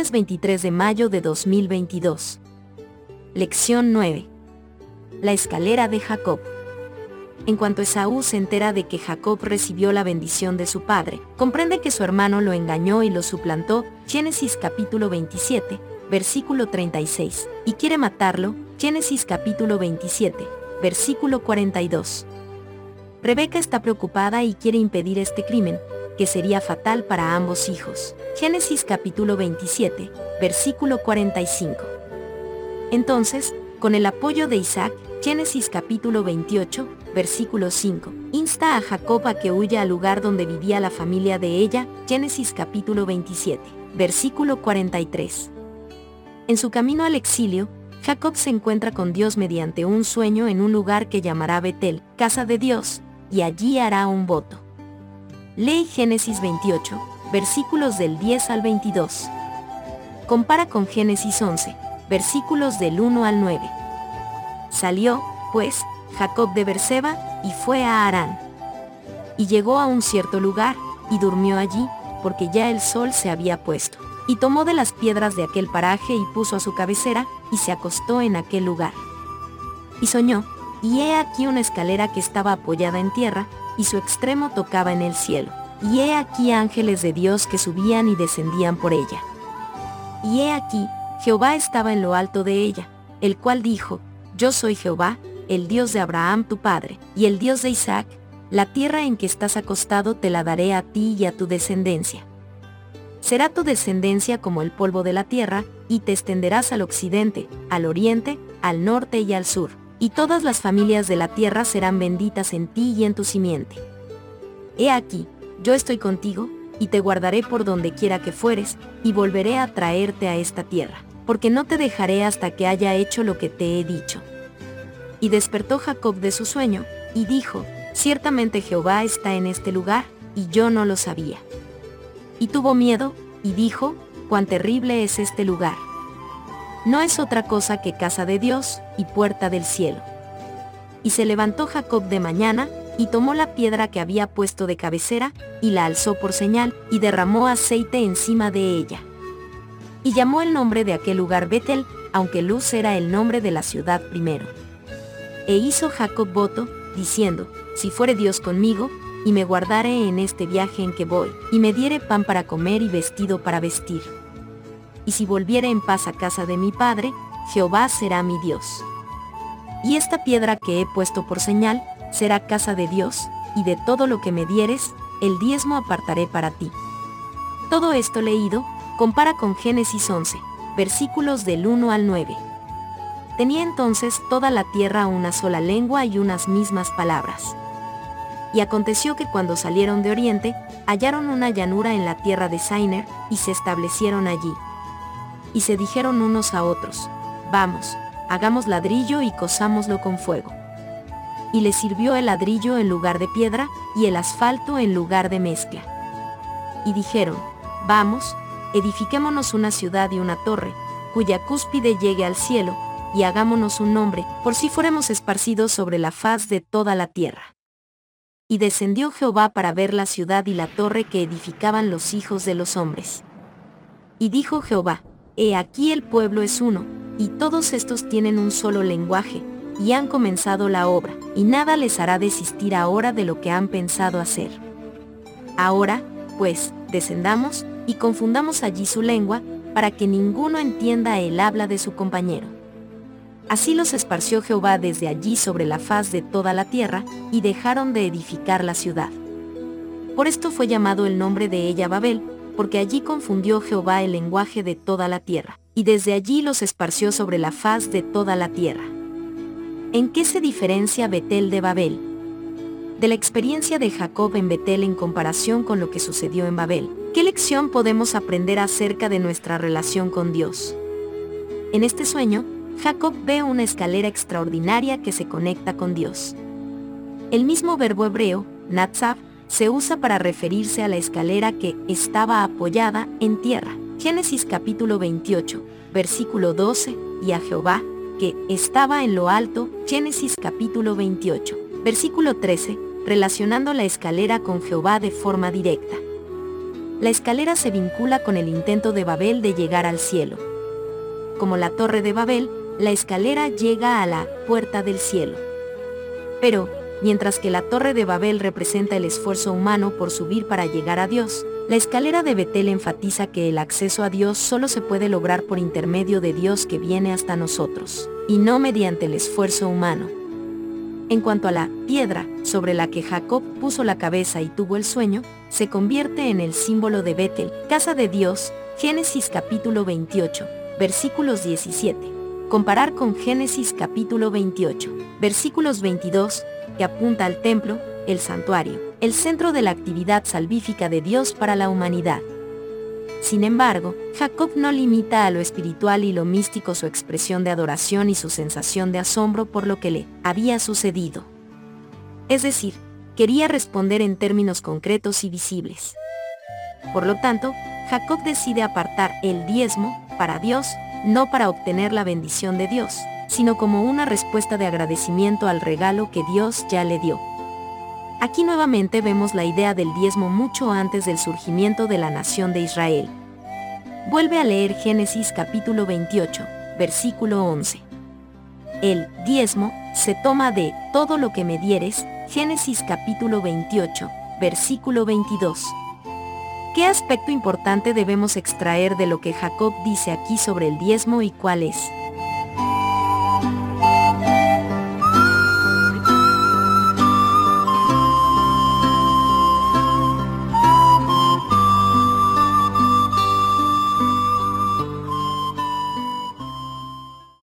Lunes 23 de mayo de 2022. Lección 9. La escalera de Jacob. En cuanto Esaú se entera de que Jacob recibió la bendición de su padre, comprende que su hermano lo engañó y lo suplantó, Génesis capítulo 27, versículo 36, y quiere matarlo, Génesis capítulo 27, versículo 42. Rebeca está preocupada y quiere impedir este crimen, que sería fatal para ambos hijos. Génesis capítulo 27, versículo 45. Entonces, con el apoyo de Isaac, Génesis capítulo 28, versículo 5, insta a Jacob a que huya al lugar donde vivía la familia de ella, Génesis capítulo 27, versículo 43. En su camino al exilio, Jacob se encuentra con Dios mediante un sueño en un lugar que llamará Betel, casa de Dios, y allí hará un voto. Lee Génesis 28, versículos del 10 al 22. Compara con Génesis 11, versículos del 1 al 9. Salió, pues, Jacob de Berseba, y fue a Harán. Y llegó a un cierto lugar, y durmió allí, porque ya el sol se había puesto. Y tomó de las piedras de aquel paraje y puso a su cabecera, y se acostó en aquel lugar. Y soñó, y he aquí una escalera que estaba apoyada en tierra, y su extremo tocaba en el cielo. Y he aquí ángeles de Dios que subían y descendían por ella. Y he aquí, Jehová estaba en lo alto de ella, el cual dijo, Yo soy Jehová, el Dios de Abraham tu padre, y el Dios de Isaac, la tierra en que estás acostado te la daré a ti y a tu descendencia. Será tu descendencia como el polvo de la tierra, y te extenderás al occidente, al oriente, al norte y al sur y todas las familias de la tierra serán benditas en ti y en tu simiente. He aquí, yo estoy contigo, y te guardaré por donde quiera que fueres, y volveré a traerte a esta tierra, porque no te dejaré hasta que haya hecho lo que te he dicho. Y despertó Jacob de su sueño, y dijo, ciertamente Jehová está en este lugar, y yo no lo sabía. Y tuvo miedo, y dijo, cuán terrible es este lugar no es otra cosa que casa de Dios y puerta del cielo. Y se levantó Jacob de mañana, y tomó la piedra que había puesto de cabecera, y la alzó por señal, y derramó aceite encima de ella. Y llamó el nombre de aquel lugar Betel, aunque Luz era el nombre de la ciudad primero. E hizo Jacob voto, diciendo, Si fuere Dios conmigo, y me guardare en este viaje en que voy, y me diere pan para comer y vestido para vestir y si volviere en paz a casa de mi padre, Jehová será mi Dios. Y esta piedra que he puesto por señal, será casa de Dios, y de todo lo que me dieres, el diezmo apartaré para ti. Todo esto leído, compara con Génesis 11, versículos del 1 al 9. Tenía entonces toda la tierra una sola lengua y unas mismas palabras. Y aconteció que cuando salieron de Oriente, hallaron una llanura en la tierra de Sainer, y se establecieron allí y se dijeron unos a otros, vamos, hagamos ladrillo y cosámoslo con fuego. Y les sirvió el ladrillo en lugar de piedra, y el asfalto en lugar de mezcla. Y dijeron, vamos, edifiquémonos una ciudad y una torre, cuya cúspide llegue al cielo, y hagámonos un nombre, por si fuéramos esparcidos sobre la faz de toda la tierra. Y descendió Jehová para ver la ciudad y la torre que edificaban los hijos de los hombres. Y dijo Jehová, He aquí el pueblo es uno, y todos estos tienen un solo lenguaje, y han comenzado la obra, y nada les hará desistir ahora de lo que han pensado hacer. Ahora, pues, descendamos, y confundamos allí su lengua, para que ninguno entienda el habla de su compañero. Así los esparció Jehová desde allí sobre la faz de toda la tierra, y dejaron de edificar la ciudad. Por esto fue llamado el nombre de ella Babel, porque allí confundió Jehová el lenguaje de toda la tierra, y desde allí los esparció sobre la faz de toda la tierra. ¿En qué se diferencia Betel de Babel? De la experiencia de Jacob en Betel en comparación con lo que sucedió en Babel, ¿qué lección podemos aprender acerca de nuestra relación con Dios? En este sueño, Jacob ve una escalera extraordinaria que se conecta con Dios. El mismo verbo hebreo, Natzav, se usa para referirse a la escalera que estaba apoyada en tierra. Génesis capítulo 28, versículo 12, y a Jehová, que estaba en lo alto, Génesis capítulo 28, versículo 13, relacionando la escalera con Jehová de forma directa. La escalera se vincula con el intento de Babel de llegar al cielo. Como la torre de Babel, la escalera llega a la puerta del cielo. Pero, mientras que la torre de Babel representa el esfuerzo humano por subir para llegar a Dios, la escalera de Betel enfatiza que el acceso a Dios solo se puede lograr por intermedio de Dios que viene hasta nosotros, y no mediante el esfuerzo humano. En cuanto a la piedra sobre la que Jacob puso la cabeza y tuvo el sueño, se convierte en el símbolo de Betel, casa de Dios, Génesis capítulo 28, versículos 17. Comparar con Génesis capítulo 28, versículos 22, que apunta al templo, el santuario, el centro de la actividad salvífica de Dios para la humanidad. Sin embargo, Jacob no limita a lo espiritual y lo místico su expresión de adoración y su sensación de asombro por lo que le había sucedido. Es decir, quería responder en términos concretos y visibles. Por lo tanto, Jacob decide apartar el diezmo para Dios, no para obtener la bendición de Dios, sino como una respuesta de agradecimiento al regalo que Dios ya le dio. Aquí nuevamente vemos la idea del diezmo mucho antes del surgimiento de la nación de Israel. Vuelve a leer Génesis capítulo 28, versículo 11. El diezmo se toma de todo lo que me dieres, Génesis capítulo 28, versículo 22. ¿Qué aspecto importante debemos extraer de lo que Jacob dice aquí sobre el diezmo y cuál es?